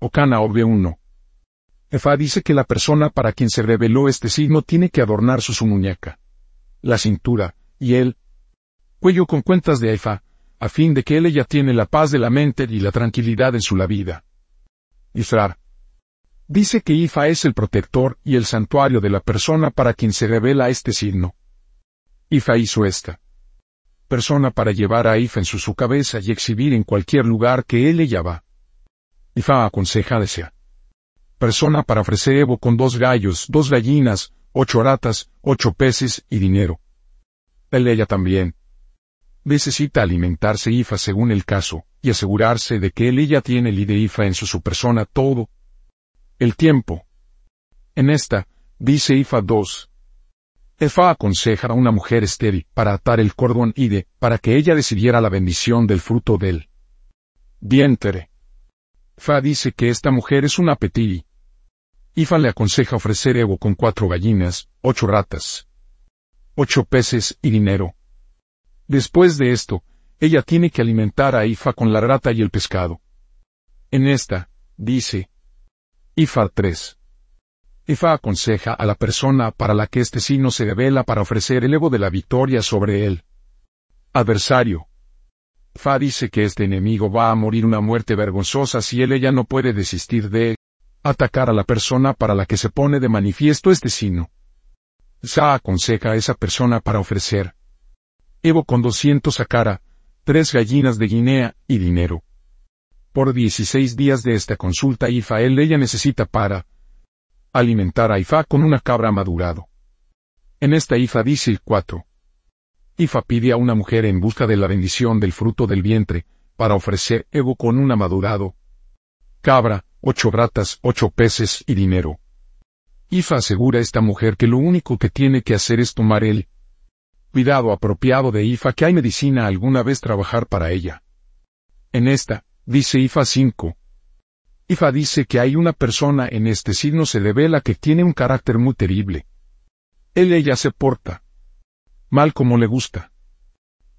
Ocana o B1. Efa dice que la persona para quien se reveló este signo tiene que adornar su, muñeca, la cintura, y el cuello con cuentas de Efa, a fin de que él ella tiene la paz de la mente y la tranquilidad en su la vida. Israr. Dice que Ifa es el protector y el santuario de la persona para quien se revela este signo. Ifa hizo esta persona para llevar a Ifa en su, su cabeza y exhibir en cualquier lugar que él ella va. Ifa aconseja desea. Persona para ofrecer Evo con dos gallos, dos gallinas, ocho ratas, ocho peces y dinero. Él ella también, necesita alimentarse IFA según el caso, y asegurarse de que él ella tiene el de IFA en su, su persona todo el tiempo. En esta, dice IFA 2. Efa aconseja a una mujer estéril para atar el cordón ide, para que ella decidiera la bendición del fruto del vientre. Fa dice que esta mujer es una petiri. Ifa le aconseja ofrecer ego con cuatro gallinas, ocho ratas, ocho peces y dinero. Después de esto, ella tiene que alimentar a Ifa con la rata y el pescado. En esta, dice, Ifa 3. Ifa aconseja a la persona para la que este signo se revela para ofrecer el ego de la victoria sobre él. Adversario. Fa dice que este enemigo va a morir una muerte vergonzosa si él ella no puede desistir de atacar a la persona para la que se pone de manifiesto este signo. Sa aconseja a esa persona para ofrecer Evo con 200 a cara, tres gallinas de Guinea y dinero. Por 16 días de esta consulta Ifael ella necesita para alimentar a Ifa con una cabra madurado. En esta Ifa dice el 4. Ifa pide a una mujer en busca de la bendición del fruto del vientre, para ofrecer Evo con una madurado, cabra, ocho bratas, ocho peces y dinero. Ifa asegura a esta mujer que lo único que tiene que hacer es tomar el cuidado apropiado de IFA que hay medicina alguna vez trabajar para ella. En esta, dice IFA 5. IFA dice que hay una persona en este signo se revela que tiene un carácter muy terrible. Él ella se porta mal como le gusta.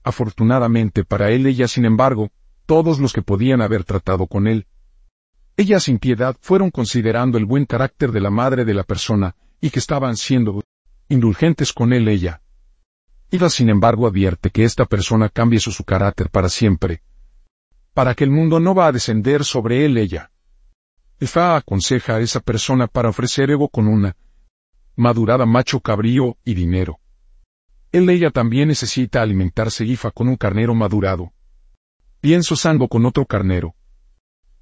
Afortunadamente para él ella sin embargo, todos los que podían haber tratado con él, ella sin piedad fueron considerando el buen carácter de la madre de la persona, y que estaban siendo indulgentes con él ella. Iva sin embargo advierte que esta persona cambie su, su carácter para siempre. Para que el mundo no va a descender sobre él ella. Ifa aconseja a esa persona para ofrecer ego con una madurada macho cabrío y dinero. Él ella también necesita alimentarse Ifa con un carnero madurado. Pienso sango con otro carnero.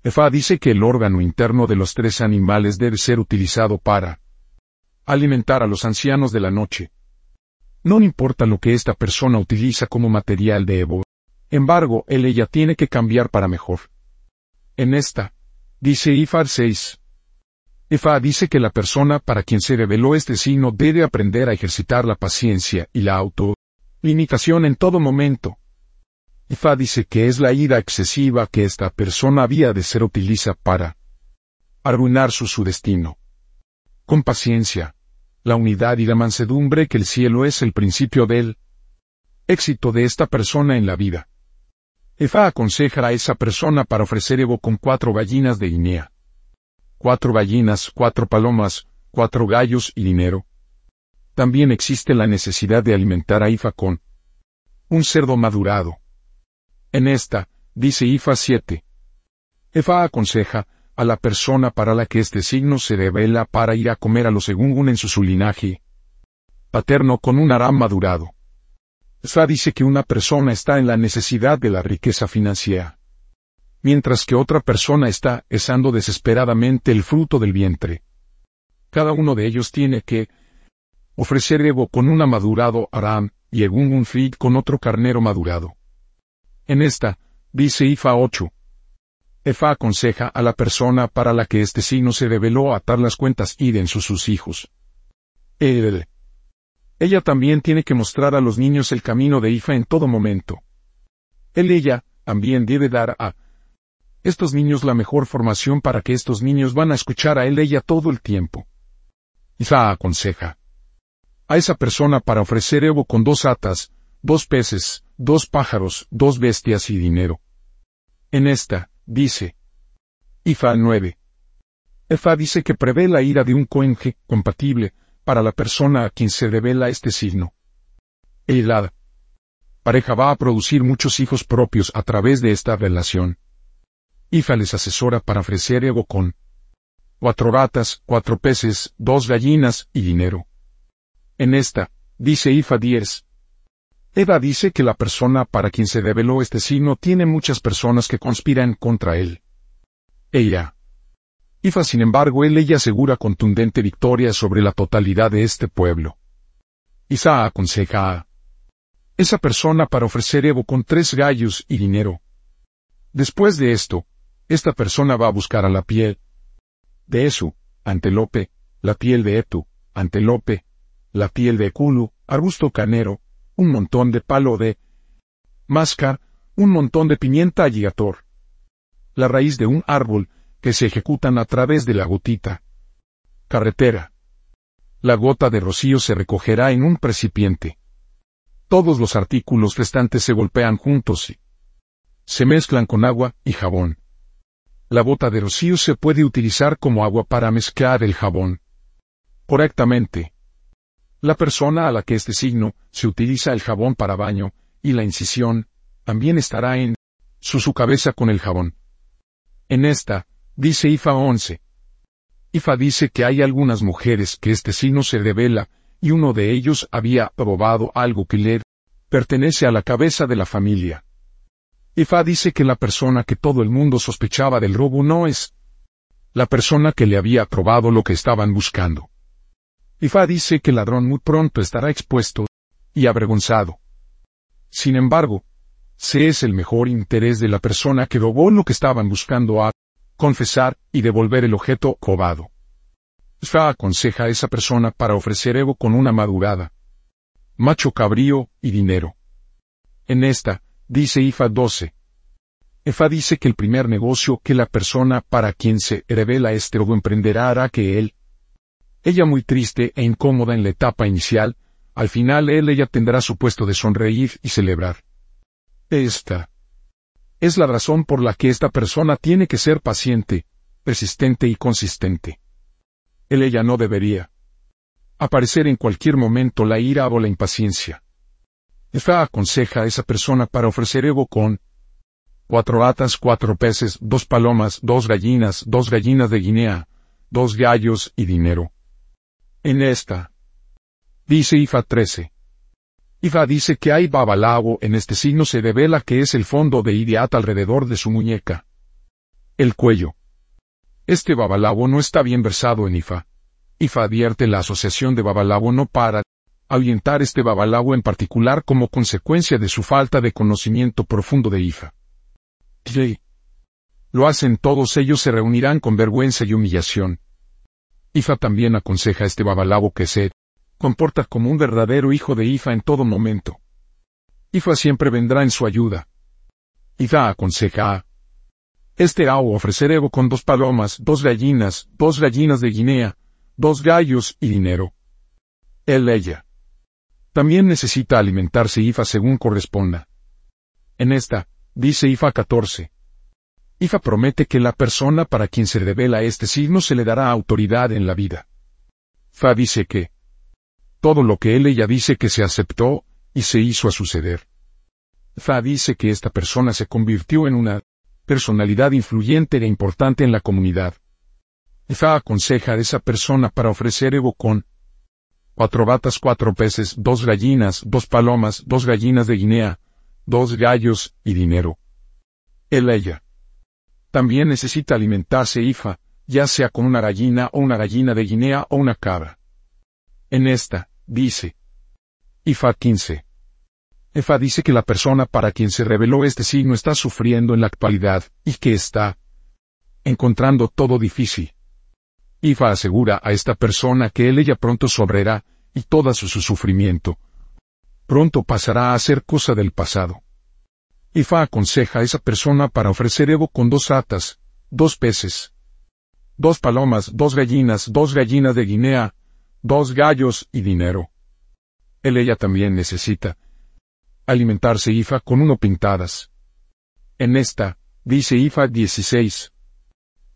Efa dice que el órgano interno de los tres animales debe ser utilizado para alimentar a los ancianos de la noche. No importa lo que esta persona utiliza como material de Evo. Embargo, él ella tiene que cambiar para mejor. En esta, dice Ifar 6. Ifa dice que la persona para quien se reveló este signo debe aprender a ejercitar la paciencia y la auto limitación en todo momento. Ifa dice que es la ira excesiva que esta persona había de ser utiliza para arruinar su, su destino. Con paciencia, la unidad y la mansedumbre que el cielo es el principio del éxito de esta persona en la vida. Efa aconseja a esa persona para ofrecer Evo con cuatro gallinas de Guinea. Cuatro gallinas, cuatro palomas, cuatro gallos y dinero. También existe la necesidad de alimentar a Ifa con un cerdo madurado. En esta, dice Ifa 7. Efa aconseja, a la persona para la que este signo se revela para ir a comer a los según en su, linaje paterno con un aram madurado. Sa dice que una persona está en la necesidad de la riqueza financiera, mientras que otra persona está esando desesperadamente el fruto del vientre. Cada uno de ellos tiene que ofrecer ego con un madurado aram y egún un fig con otro carnero madurado. En esta, dice Ifa 8, Efa aconseja a la persona para la que este signo se reveló atar las cuentas y en sus, sus hijos. Él. Ella también tiene que mostrar a los niños el camino de Ifa en todo momento. Él ella, también debe dar a estos niños la mejor formación para que estos niños van a escuchar a él ella todo el tiempo. Ifa aconseja a esa persona para ofrecer Evo con dos atas, dos peces, dos pájaros, dos bestias y dinero. En esta, dice. Ifa 9. Efa dice que prevé la ira de un coenge compatible para la persona a quien se revela este signo. Elad. Pareja va a producir muchos hijos propios a través de esta relación. Ifa les asesora para ofrecer ego con cuatro ratas, cuatro peces, dos gallinas y dinero. En esta, dice Ifa 10. Eva dice que la persona para quien se reveló este signo tiene muchas personas que conspiran contra él. Ella. Ifa sin embargo él ella asegura contundente victoria sobre la totalidad de este pueblo. Isa aconseja a esa persona para ofrecer Evo con tres gallos y dinero. Después de esto, esta persona va a buscar a la piel de Esu, antelope, la piel de Etu, antelope, la piel de Kulu, arbusto canero, un montón de palo de máscar, un montón de pimienta alligator, la raíz de un árbol, que se ejecutan a través de la gotita. Carretera. La gota de rocío se recogerá en un precipiente. Todos los artículos restantes se golpean juntos y se mezclan con agua y jabón. La gota de rocío se puede utilizar como agua para mezclar el jabón. Correctamente. La persona a la que este signo se utiliza el jabón para baño y la incisión también estará en su, su cabeza con el jabón. En esta, dice Ifa 11. Ifa dice que hay algunas mujeres que este signo se revela, y uno de ellos había probado algo que le pertenece a la cabeza de la familia. Ifa dice que la persona que todo el mundo sospechaba del robo no es la persona que le había probado lo que estaban buscando. Ifa dice que el ladrón muy pronto estará expuesto y avergonzado. Sin embargo, se es el mejor interés de la persona que robó lo que estaban buscando a confesar y devolver el objeto cobado. Fa aconseja a esa persona para ofrecer Evo con una madurada, macho cabrío y dinero. En esta, dice Ifa 12. Efa dice que el primer negocio que la persona para quien se revela este Evo emprenderá hará que él, ella muy triste e incómoda en la etapa inicial, al final él ella tendrá su puesto de sonreír y celebrar. Esta es la razón por la que esta persona tiene que ser paciente, persistente y consistente. Él ella no debería aparecer en cualquier momento la ira o la impaciencia. Efa aconseja a esa persona para ofrecer ego con cuatro atas, cuatro peces, dos palomas, dos gallinas, dos gallinas de Guinea, dos gallos y dinero. En esta, dice Ifa 13, Ifa dice que hay babalao en este signo se revela que es el fondo de Idiat alrededor de su muñeca. El cuello. Este babalao no está bien versado en Ifa. Ifa advierte la asociación de babalao no para ahuyentar este babalao en particular como consecuencia de su falta de conocimiento profundo de Ifa. Lo hacen todos ellos se reunirán con vergüenza y humillación. Ifa también aconseja a este babalao que se comporta como un verdadero hijo de Ifa en todo momento. Ifa siempre vendrá en su ayuda. Ifa aconseja a este Ao ofrecer con dos palomas, dos gallinas, dos gallinas de Guinea, dos gallos y dinero. Él ella. También necesita alimentarse Ifa según corresponda. En esta, dice Ifa 14. Ifa promete que la persona para quien se revela este signo se le dará autoridad en la vida. Fa dice que, todo lo que él ella dice que se aceptó, y se hizo a suceder. Fa dice que esta persona se convirtió en una personalidad influyente e importante en la comunidad. Fa aconseja a esa persona para ofrecer Evo con cuatro batas, cuatro peces, dos gallinas, dos palomas, dos gallinas de Guinea, dos gallos y dinero. Él ella. También necesita alimentarse Ifa, ya sea con una gallina o una gallina de Guinea o una cabra. En esta, dice. Ifa 15. Efa dice que la persona para quien se reveló este signo está sufriendo en la actualidad, y que está encontrando todo difícil. Ifa asegura a esta persona que él ella pronto sobrará, y todo su, su sufrimiento pronto pasará a ser cosa del pasado. Ifa aconseja a esa persona para ofrecer Evo con dos atas, dos peces, dos palomas, dos gallinas, dos gallinas de Guinea, dos gallos y dinero. Él ella también necesita alimentarse Ifa con uno pintadas. En esta, dice Ifa 16.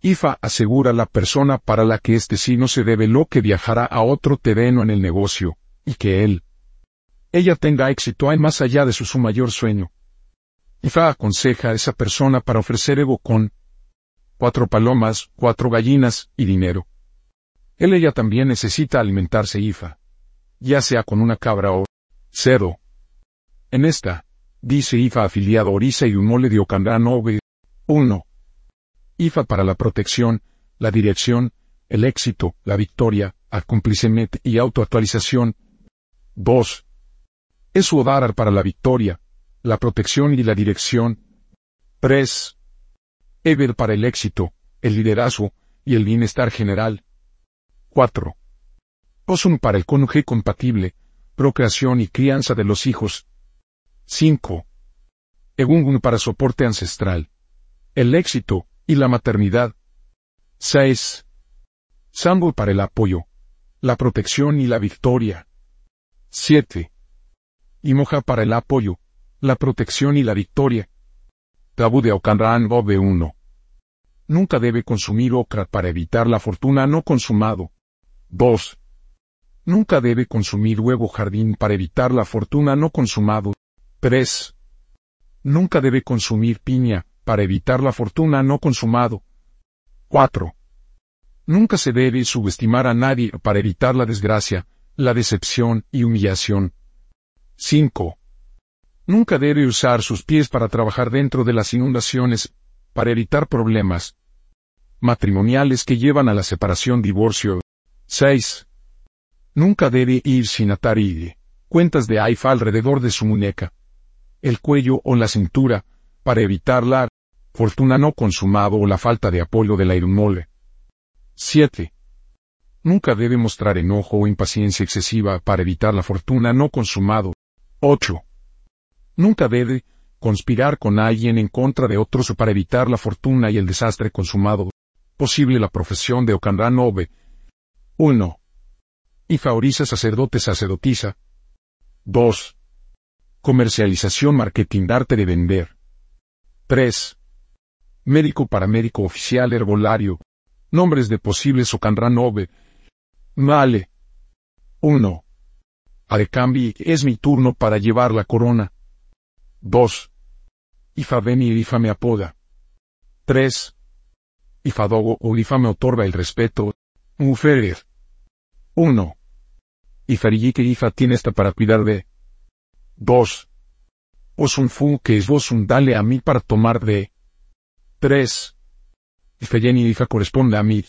IFA asegura la persona para la que este signo se lo que viajará a otro terreno en el negocio, y que él, ella tenga éxito hay más allá de su, su mayor sueño. IFA aconseja a esa persona para ofrecer ego con cuatro palomas, cuatro gallinas y dinero. Él ella también necesita alimentarse IFA, ya sea con una cabra o cerdo. En esta, dice IFA afiliado Orisa y un mole de Ocandán 1. IFA para la protección, la dirección, el éxito, la victoria, accomplissement y autoactualización. 2. Es para la victoria, la protección y la dirección. 3. Ever para el éxito, el liderazgo y el bienestar general. 4. Osum para el cónyuge compatible, procreación y crianza de los hijos. 5. Egungun para soporte ancestral, el éxito, y la maternidad. 6. Sambo para el apoyo, la protección y la victoria. 7. Imoja para el apoyo, la protección y la victoria. Tabú de Okanran Bobe 1. Nunca debe consumir okra para evitar la fortuna no consumado. 2. Nunca debe consumir huevo jardín para evitar la fortuna no consumado. 3. Nunca debe consumir piña, para evitar la fortuna no consumado. 4. Nunca se debe subestimar a nadie para evitar la desgracia, la decepción y humillación. 5. Nunca debe usar sus pies para trabajar dentro de las inundaciones, para evitar problemas matrimoniales que llevan a la separación divorcio. 6. Nunca debe ir sin atar y cuentas de AIFA alrededor de su muñeca, el cuello o la cintura, para evitar la fortuna no consumado o la falta de apoyo de la irmole. 7. Nunca debe mostrar enojo o impaciencia excesiva para evitar la fortuna no consumado. 8. Nunca debe conspirar con alguien en contra de otros para evitar la fortuna y el desastre consumado. Posible la profesión de Ocandán 9. 1. Y favoriza sacerdote sacerdotisa. 2. Comercialización marketing arte de vender. 3. Médico paramédico oficial herbolario. Nombres de posibles Ocanran Nove. Vale. 1. Arecambi, es mi turno para llevar la corona. 2. Ifa ven y Ifa me apoda. 3. Ifadogo o Ifa me otorga el respeto. Muferer. 1. que Ifa tiene esta para cuidar de. 2. un fu que es vos un dale a mí para tomar de. 3. Ifeyeni Ifa corresponde a mí.